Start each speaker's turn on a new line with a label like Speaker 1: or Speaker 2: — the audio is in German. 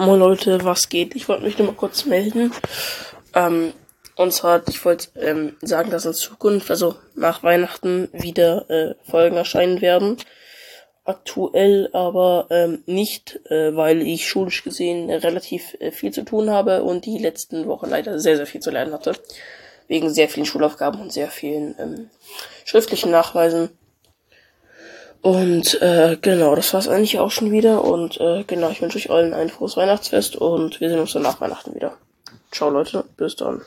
Speaker 1: moin Leute, was geht? Ich wollte mich nur mal kurz melden. Ähm, und zwar, ich wollte ähm, sagen, dass in Zukunft, also nach Weihnachten, wieder äh, Folgen erscheinen werden. Aktuell aber ähm, nicht, äh, weil ich schulisch gesehen relativ äh, viel zu tun habe und die letzten Wochen leider sehr, sehr viel zu lernen hatte. Wegen sehr vielen Schulaufgaben und sehr vielen ähm, schriftlichen Nachweisen. Und äh, genau, das war's eigentlich auch schon wieder. Und äh, genau, ich wünsche euch allen ein frohes Weihnachtsfest und wir sehen uns dann nach Weihnachten wieder. Ciao Leute, bis dann.